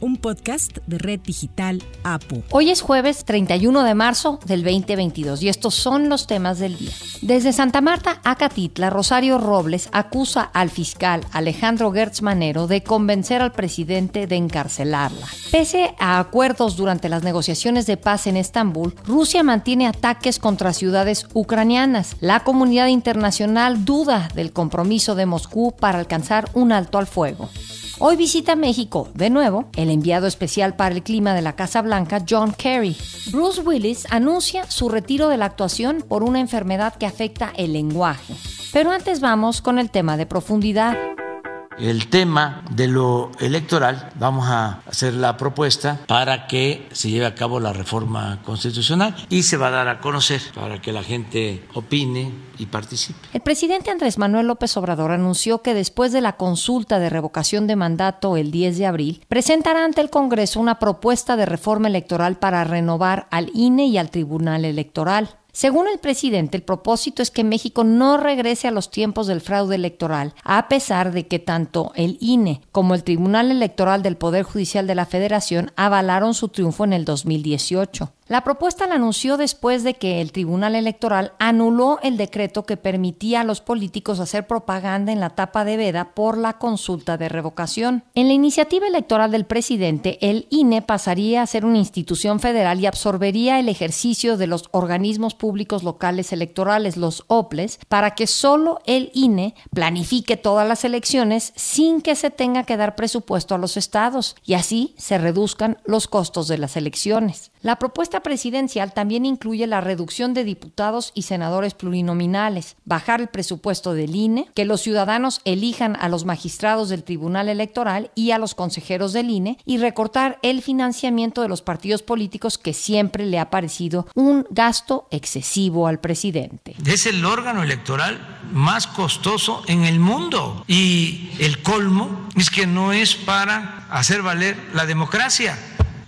un podcast de Red Digital APU. Hoy es jueves 31 de marzo del 2022 y estos son los temas del día. Desde Santa Marta a Catitla, Rosario Robles acusa al fiscal Alejandro Gertz Manero de convencer al presidente de encarcelarla. Pese a acuerdos durante las negociaciones de paz en Estambul, Rusia mantiene ataques contra ciudades ucranianas. La comunidad internacional duda del compromiso de Moscú para alcanzar un alto al fuego. Hoy visita México, de nuevo, el enviado especial para el clima de la Casa Blanca, John Kerry. Bruce Willis anuncia su retiro de la actuación por una enfermedad que afecta el lenguaje. Pero antes vamos con el tema de profundidad el tema de lo electoral, vamos a hacer la propuesta para que se lleve a cabo la reforma constitucional y se va a dar a conocer para que la gente opine y participe. El presidente Andrés Manuel López Obrador anunció que después de la consulta de revocación de mandato el 10 de abril, presentará ante el Congreso una propuesta de reforma electoral para renovar al INE y al Tribunal Electoral. Según el presidente, el propósito es que México no regrese a los tiempos del fraude electoral, a pesar de que tanto el INE como el Tribunal Electoral del Poder Judicial de la Federación avalaron su triunfo en el 2018. La propuesta la anunció después de que el Tribunal Electoral anuló el decreto que permitía a los políticos hacer propaganda en la tapa de veda por la consulta de revocación. En la iniciativa electoral del presidente, el INE pasaría a ser una institución federal y absorbería el ejercicio de los organismos públicos locales electorales, los OPLES, para que solo el INE planifique todas las elecciones sin que se tenga que dar presupuesto a los estados y así se reduzcan los costos de las elecciones. La propuesta presidencial también incluye la reducción de diputados y senadores plurinominales, bajar el presupuesto del INE, que los ciudadanos elijan a los magistrados del Tribunal Electoral y a los consejeros del INE y recortar el financiamiento de los partidos políticos que siempre le ha parecido un gasto excesivo al presidente. Es el órgano electoral más costoso en el mundo y el colmo es que no es para hacer valer la democracia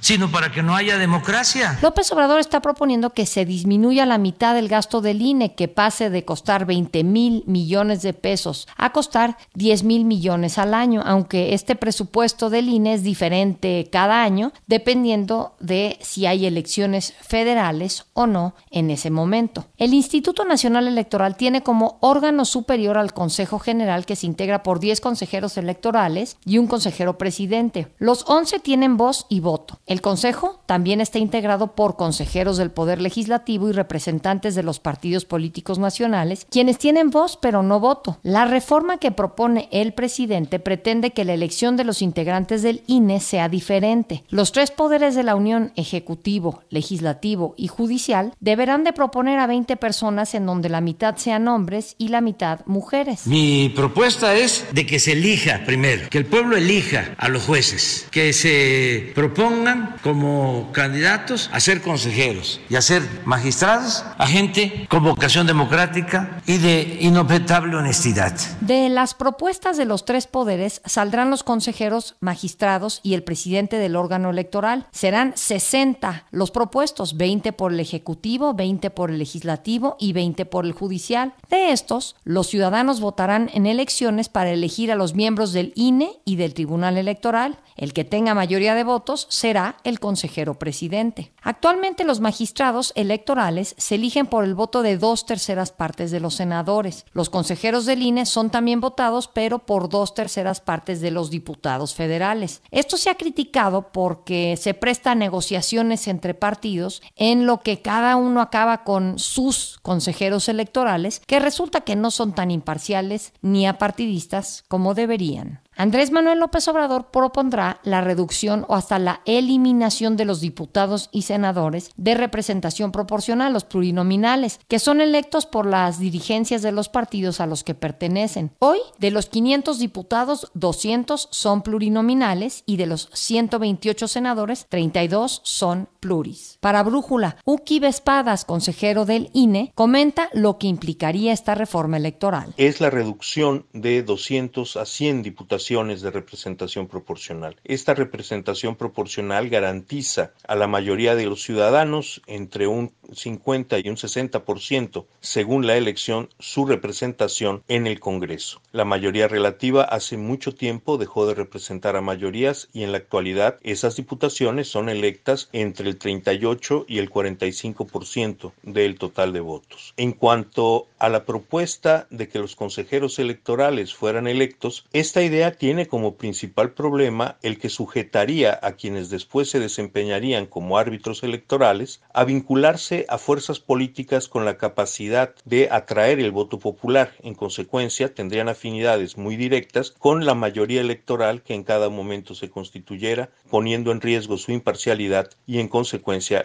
sino para que no haya democracia. López Obrador está proponiendo que se disminuya la mitad del gasto del INE, que pase de costar 20 mil millones de pesos a costar 10 mil millones al año, aunque este presupuesto del INE es diferente cada año, dependiendo de si hay elecciones federales o no en ese momento. El Instituto Nacional Electoral tiene como órgano superior al Consejo General, que se integra por 10 consejeros electorales y un consejero presidente. Los 11 tienen voz y voto. El Consejo también está integrado por consejeros del Poder Legislativo y representantes de los partidos políticos nacionales, quienes tienen voz pero no voto. La reforma que propone el presidente pretende que la elección de los integrantes del INE sea diferente. Los tres poderes de la Unión, Ejecutivo, Legislativo y Judicial, deberán de proponer a 20 personas en donde la mitad sean hombres y la mitad mujeres. Mi propuesta es de que se elija primero, que el pueblo elija a los jueces, que se propongan como candidatos a ser consejeros y a ser magistrados a gente con vocación democrática y de inobjetable honestidad. De las propuestas de los tres poderes saldrán los consejeros, magistrados y el presidente del órgano electoral. Serán 60 los propuestos, 20 por el Ejecutivo, 20 por el Legislativo y 20 por el Judicial. De estos, los ciudadanos votarán en elecciones para elegir a los miembros del INE y del Tribunal Electoral. El que tenga mayoría de votos será el consejero presidente. Actualmente los magistrados electorales se eligen por el voto de dos terceras partes de los senadores. Los consejeros del INE son también votados, pero por dos terceras partes de los diputados federales. Esto se ha criticado porque se presta a negociaciones entre partidos en lo que cada uno acaba con sus consejeros electorales, que resulta que no son tan imparciales ni apartidistas como deberían. Andrés Manuel López Obrador propondrá la reducción o hasta la eliminación de los diputados y senadores de representación proporcional, los plurinominales, que son electos por las dirigencias de los partidos a los que pertenecen. Hoy, de los 500 diputados, 200 son plurinominales y de los 128 senadores, 32 son pluris. Para Brújula, Uki Vespadas, consejero del INE, comenta lo que implicaría esta reforma electoral. Es la reducción de 200 a 100 diputaciones de representación proporcional. Esta representación proporcional garantiza a la mayoría de los ciudadanos entre un 50 y un 60% según la elección su representación en el Congreso. La mayoría relativa hace mucho tiempo dejó de representar a mayorías y en la actualidad esas diputaciones son electas entre el 38 y el 45% del total de votos. En cuanto a la propuesta de que los consejeros electorales fueran electos, esta idea tiene como principal problema el que sujetaría a quienes después se desempeñarían como árbitros electorales a vincularse a fuerzas políticas con la capacidad de atraer el voto popular. En consecuencia, tendrían afinidades muy directas con la mayoría electoral que en cada momento se constituyera, poniendo en riesgo su imparcialidad y en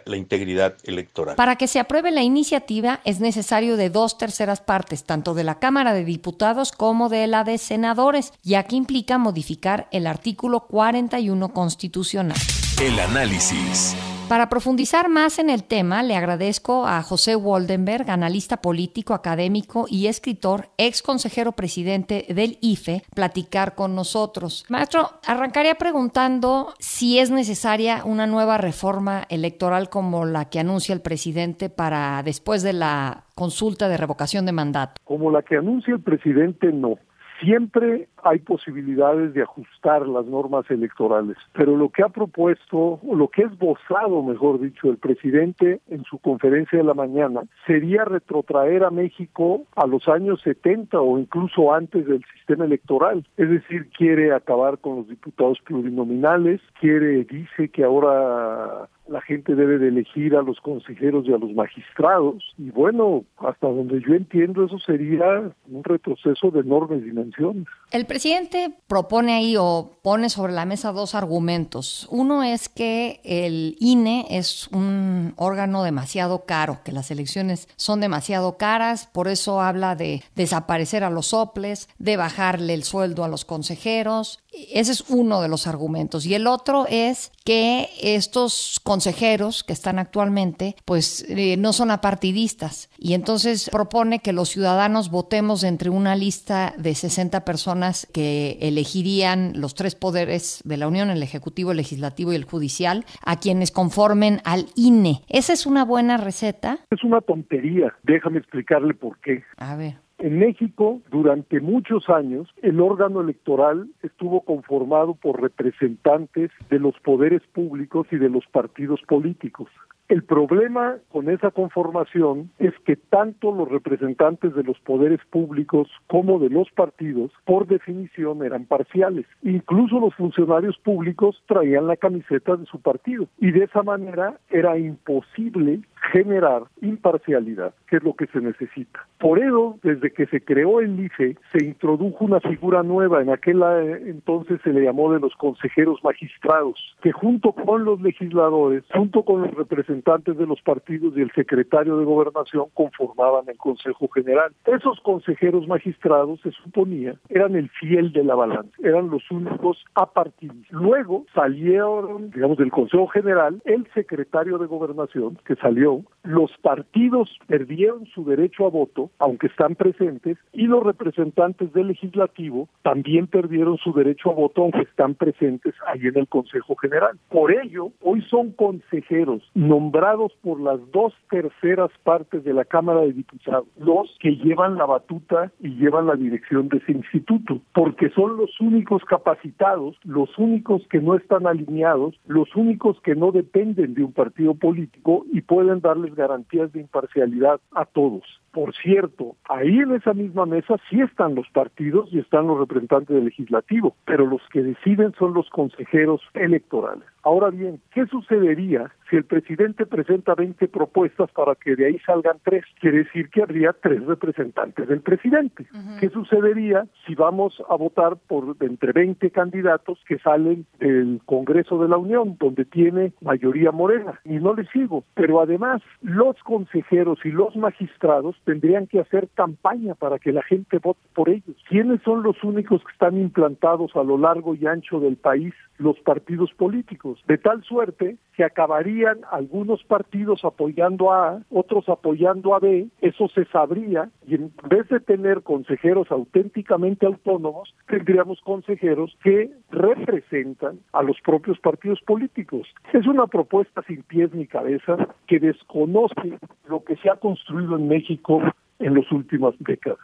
la integridad electoral. Para que se apruebe la iniciativa es necesario de dos terceras partes, tanto de la Cámara de Diputados como de la de senadores, ya que implica modificar el artículo 41 constitucional. El análisis. Para profundizar más en el tema, le agradezco a José Waldenberg, analista político, académico y escritor, ex consejero presidente del IFE, platicar con nosotros. Maestro, arrancaría preguntando si es necesaria una nueva reforma electoral como la que anuncia el presidente para después de la consulta de revocación de mandato. Como la que anuncia el presidente, no. Siempre hay posibilidades de ajustar las normas electorales, pero lo que ha propuesto, lo que ha esbozado, mejor dicho, el presidente en su conferencia de la mañana, sería retrotraer a México a los años 70 o incluso antes del sistema electoral. Es decir, quiere acabar con los diputados plurinominales, quiere, dice que ahora la gente debe de elegir a los consejeros y a los magistrados. Y bueno, hasta donde yo entiendo, eso sería un retroceso de enormes dimensiones. El presidente propone ahí o pone sobre la mesa dos argumentos. Uno es que el INE es un órgano demasiado caro, que las elecciones son demasiado caras, por eso habla de desaparecer a los soples, de bajarle el sueldo a los consejeros. Ese es uno de los argumentos. Y el otro es que estos consejeros que están actualmente, pues eh, no son apartidistas. Y entonces propone que los ciudadanos votemos entre una lista de 60 personas que elegirían los tres poderes de la Unión, el Ejecutivo, el Legislativo y el Judicial, a quienes conformen al INE. ¿Esa es una buena receta? Es una tontería. Déjame explicarle por qué. A ver. En México, durante muchos años, el órgano electoral estuvo conformado por representantes de los poderes públicos y de los partidos políticos. El problema con esa conformación es que tanto los representantes de los poderes públicos como de los partidos, por definición, eran parciales. Incluso los funcionarios públicos traían la camiseta de su partido. Y de esa manera era imposible generar imparcialidad, que es lo que se necesita. Por eso, desde que se creó el IFE, se introdujo una figura nueva, en aquel eh, entonces se le llamó de los consejeros magistrados, que junto con los legisladores, junto con los representantes de los partidos y el secretario de gobernación conformaban el Consejo General. Esos consejeros magistrados, se suponía, eran el fiel de la balanza, eran los únicos apartidistas. Luego salieron, digamos, del Consejo General el secretario de gobernación, que salió los partidos perdieron su derecho a voto, aunque están presentes, y los representantes del legislativo también perdieron su derecho a voto, aunque están presentes ahí en el Consejo General. Por ello, hoy son consejeros nombrados por las dos terceras partes de la Cámara de Diputados, los que llevan la batuta y llevan la dirección de ese instituto, porque son los únicos capacitados, los únicos que no están alineados, los únicos que no dependen de un partido político y pueden darles garantías de imparcialidad a todos. Por cierto, ahí en esa misma mesa sí están los partidos y están los representantes del legislativo, pero los que deciden son los consejeros electorales. Ahora bien, ¿qué sucedería si el presidente presenta 20 propuestas para que de ahí salgan tres? Quiere decir que habría tres representantes del presidente. ¿Qué sucedería si vamos a votar por entre 20 candidatos que salen del Congreso de la Unión, donde tiene mayoría morena? Y no le sigo. Pero además, los consejeros y los magistrados tendrían que hacer campaña para que la gente vote por ellos. ¿Quiénes son los únicos que están implantados a lo largo y ancho del país? Los partidos políticos de tal suerte que acabarían algunos partidos apoyando a A, otros apoyando a B, eso se sabría y en vez de tener consejeros auténticamente autónomos, tendríamos consejeros que representan a los propios partidos políticos. Es una propuesta sin pies ni cabeza que desconoce lo que se ha construido en México en las últimas décadas.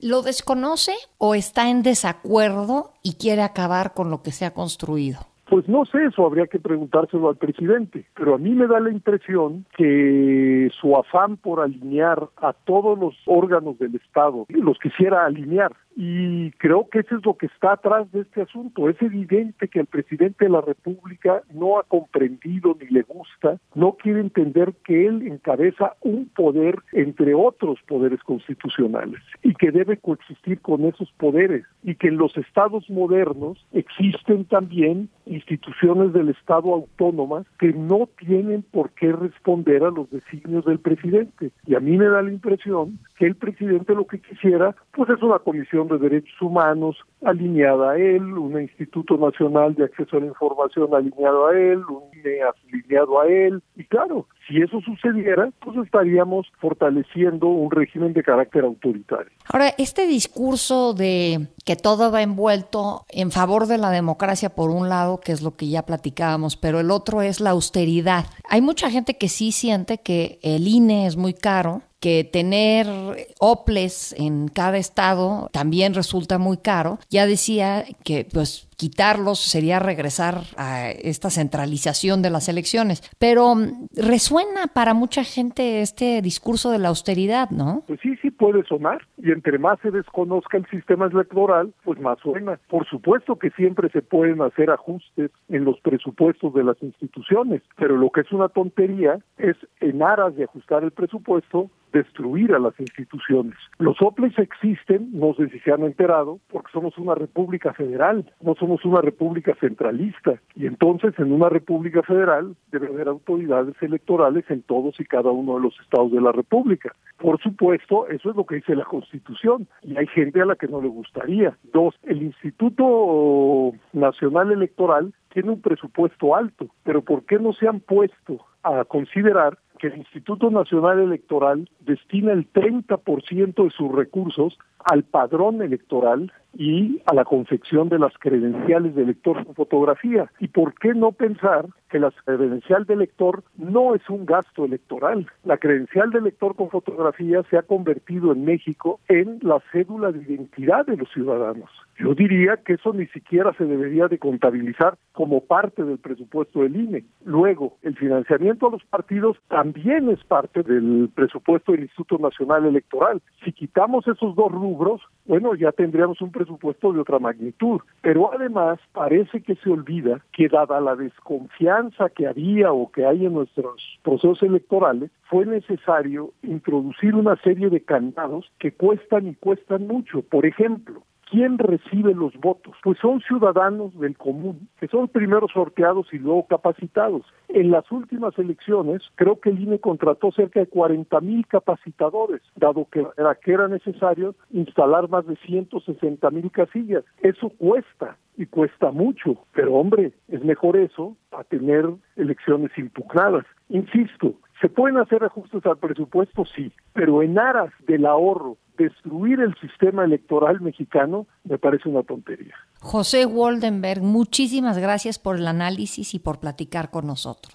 ¿Lo desconoce o está en desacuerdo y quiere acabar con lo que se ha construido? Pues no sé, eso habría que preguntárselo al presidente, pero a mí me da la impresión que su afán por alinear a todos los órganos del Estado los quisiera alinear y creo que eso es lo que está atrás de este asunto. Es evidente que el presidente de la República no ha comprendido ni le gusta, no quiere entender que él encabeza un poder entre otros poderes constitucionales y que debe coexistir con esos poderes y que en los estados modernos existen también instituciones del Estado autónomas que no tienen por qué responder a los designios del presidente. Y a mí me da la impresión que el presidente lo que quisiera pues es una comisión de derechos humanos alineada a él, un Instituto Nacional de Acceso a la Información alineado a él, un INE alineado a él, y claro, si eso sucediera, pues estaríamos fortaleciendo un régimen de carácter autoritario. Ahora, este discurso de que todo va envuelto en favor de la democracia por un lado, que es lo que ya platicábamos, pero el otro es la austeridad. Hay mucha gente que sí siente que el INE es muy caro, que tener OPLES en cada estado también resulta muy caro. Ya decía que pues quitarlos sería regresar a esta centralización de las elecciones, pero mm, resuena para mucha gente este discurso de la austeridad, ¿no? Pues sí, sí puede sonar y entre más se desconozca el sistema electoral, pues más suena. Por supuesto que siempre se pueden hacer ajustes en los presupuestos de las instituciones, pero lo que es una tontería es en aras de ajustar el presupuesto destruir a las instituciones. Los OPLES existen, no sé si se han enterado, porque somos una república federal, no somos una república centralista. Y entonces en una república federal debe haber autoridades electorales en todos y cada uno de los estados de la república. Por supuesto, eso es lo que dice la Constitución y hay gente a la que no le gustaría. Dos, el Instituto Nacional Electoral tiene un presupuesto alto, pero ¿por qué no se han puesto a considerar que el Instituto Nacional Electoral destina el 30% de sus recursos al padrón electoral y a la confección de las credenciales de elector con fotografía. ¿Y por qué no pensar que la credencial de elector no es un gasto electoral? La credencial de elector con fotografía se ha convertido en México en la cédula de identidad de los ciudadanos. Yo diría que eso ni siquiera se debería de contabilizar como parte del presupuesto del INE. Luego, el financiamiento a los partidos también es parte del presupuesto del Instituto Nacional Electoral. Si quitamos esos dos rubros, bueno, ya tendríamos un presupuesto de otra magnitud. Pero además parece que se olvida que dada la desconfianza que había o que hay en nuestros procesos electorales, fue necesario introducir una serie de candados que cuestan y cuestan mucho. Por ejemplo, ¿Quién recibe los votos? Pues son ciudadanos del común, que son primero sorteados y luego capacitados. En las últimas elecciones, creo que el INE contrató cerca de 40 mil capacitadores, dado que era, que era necesario instalar más de 160 mil casillas. Eso cuesta y cuesta mucho, pero hombre, es mejor eso a tener elecciones impugnadas. Insisto, ¿se pueden hacer ajustes al presupuesto? Sí, pero en aras del ahorro destruir el sistema electoral mexicano me parece una tontería. José Waldenberg, muchísimas gracias por el análisis y por platicar con nosotros.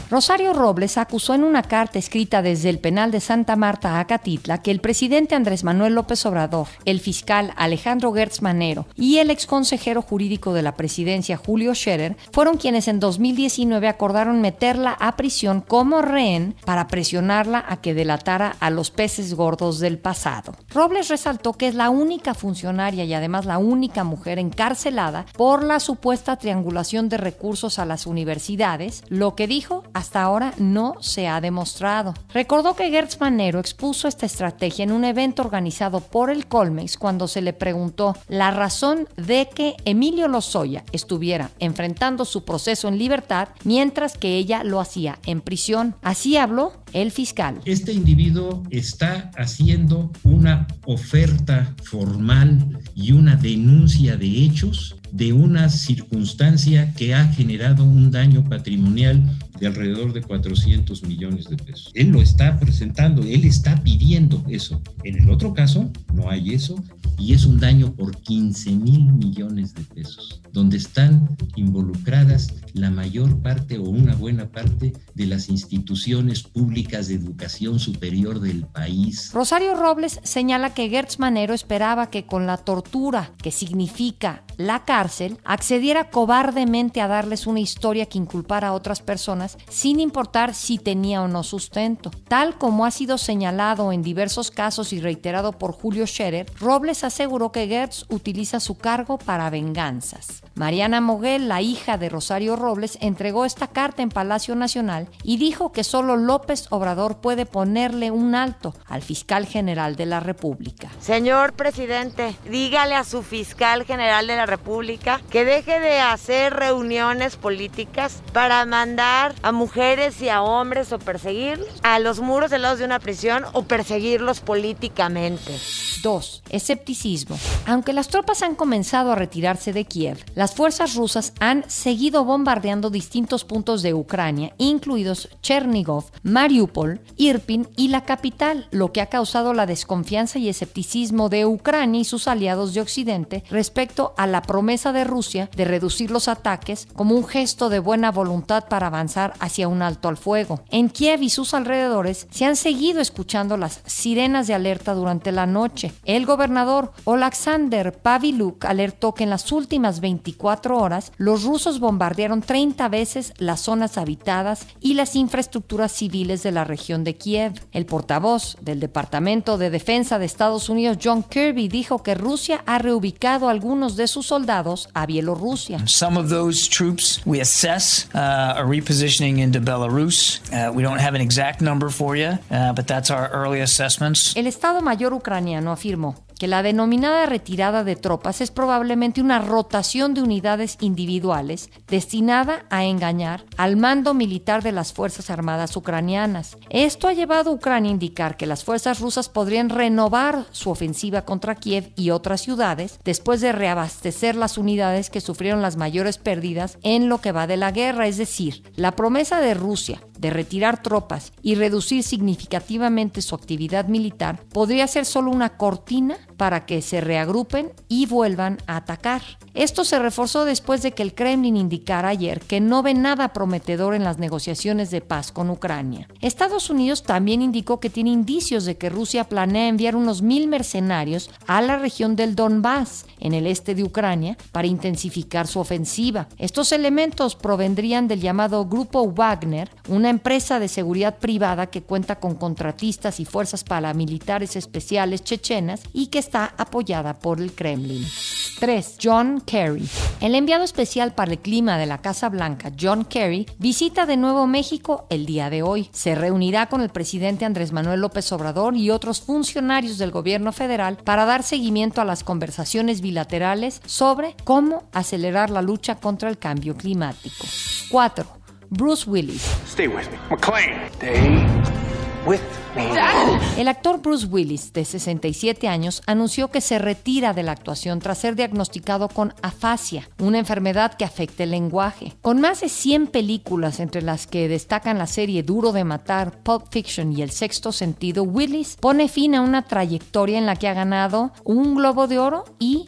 Rosario Robles acusó en una carta escrita desde el penal de Santa Marta a Catitla que el presidente Andrés Manuel López Obrador, el fiscal Alejandro Gertz Manero y el exconsejero jurídico de la presidencia Julio Scherer fueron quienes en 2019 acordaron meterla a prisión como rehén para presionarla a que delatara a los peces gordos del pasado. Robles resaltó que es la única funcionaria y además la única mujer encarcelada por la supuesta triangulación de recursos a las universidades, lo que dijo hasta ahora no se ha demostrado. Recordó que Gertz Manero expuso esta estrategia en un evento organizado por el Colmex cuando se le preguntó la razón de que Emilio Lozoya estuviera enfrentando su proceso en libertad mientras que ella lo hacía en prisión. Así habló el fiscal. Este individuo está haciendo una oferta formal y una denuncia de hechos de una circunstancia que ha generado un daño patrimonial de alrededor de 400 millones de pesos. Él lo está presentando, él está pidiendo eso. En el otro caso, no hay eso y es un daño por 15 mil millones de pesos, donde están involucradas la mayor parte o una buena parte de las instituciones públicas de educación superior del país. Rosario Robles señala que Gertz Manero esperaba que con la tortura que significa la cárcel, accediera cobardemente a darles una historia que inculpara a otras personas sin importar si tenía o no sustento. Tal como ha sido señalado en diversos casos y reiterado por Julio Scherer, Robles aseguró que Gertz utiliza su cargo para venganzas. Mariana Moguel, la hija de Rosario Robles, entregó esta carta en Palacio Nacional y dijo que solo López Obrador puede ponerle un alto al fiscal general de la República. Señor presidente, dígale a su fiscal general de la República que deje de hacer reuniones políticas para mandar a mujeres y a hombres o perseguirlos a los muros helados de una prisión o perseguirlos políticamente. 2. Escepticismo. Aunque las tropas han comenzado a retirarse de Kiev, las fuerzas rusas han seguido bombardeando distintos puntos de Ucrania, incluidos Chernigov, Mariupol, Irpin y la capital, lo que ha causado la desconfianza y escepticismo de Ucrania y sus aliados de Occidente respecto a la promesa de Rusia de reducir los ataques como un gesto de buena voluntad para avanzar hacia un alto al fuego. En Kiev y sus alrededores se han seguido escuchando las sirenas de alerta durante la noche. El gobernador Oleksandr Paviluk alertó que en las últimas 24 horas los rusos bombardearon 30 veces las zonas habitadas y las infraestructuras civiles de la región de Kiev. El portavoz del Departamento de Defensa de Estados Unidos, John Kirby, dijo que Rusia ha reubicado algunos de sus soldados a Bielorrusia. Some of those troops we assess uh, are repositioning into Belarus. Uh, we don't have an exact number for you, uh, but that's our early assessments. El Estado Mayor ucraniano afirmó que la denominada retirada de tropas es probablemente una rotación de unidades individuales destinada a engañar al mando militar de las Fuerzas Armadas ucranianas. Esto ha llevado a Ucrania a indicar que las fuerzas rusas podrían renovar su ofensiva contra Kiev y otras ciudades después de reabastecer las unidades que sufrieron las mayores pérdidas en lo que va de la guerra, es decir, la promesa de Rusia de retirar tropas y reducir significativamente su actividad militar podría ser solo una cortina para que se reagrupen y vuelvan a atacar. Esto se reforzó después de que el Kremlin indicara ayer que no ve nada prometedor en las negociaciones de paz con Ucrania. Estados Unidos también indicó que tiene indicios de que Rusia planea enviar unos mil mercenarios a la región del Donbass, en el este de Ucrania, para intensificar su ofensiva. Estos elementos provendrían del llamado Grupo Wagner, una empresa de seguridad privada que cuenta con contratistas y fuerzas paramilitares especiales chechenas y que está apoyada por el Kremlin. 3. John Kerry. El enviado especial para el clima de la Casa Blanca, John Kerry, visita de nuevo México el día de hoy. Se reunirá con el presidente Andrés Manuel López Obrador y otros funcionarios del gobierno federal para dar seguimiento a las conversaciones bilaterales sobre cómo acelerar la lucha contra el cambio climático. 4. Bruce Willis. Stay with me. McLean. El actor Bruce Willis, de 67 años, anunció que se retira de la actuación tras ser diagnosticado con afasia, una enfermedad que afecta el lenguaje. Con más de 100 películas, entre las que destacan la serie Duro de Matar, Pulp Fiction y El Sexto Sentido, Willis pone fin a una trayectoria en la que ha ganado un Globo de Oro y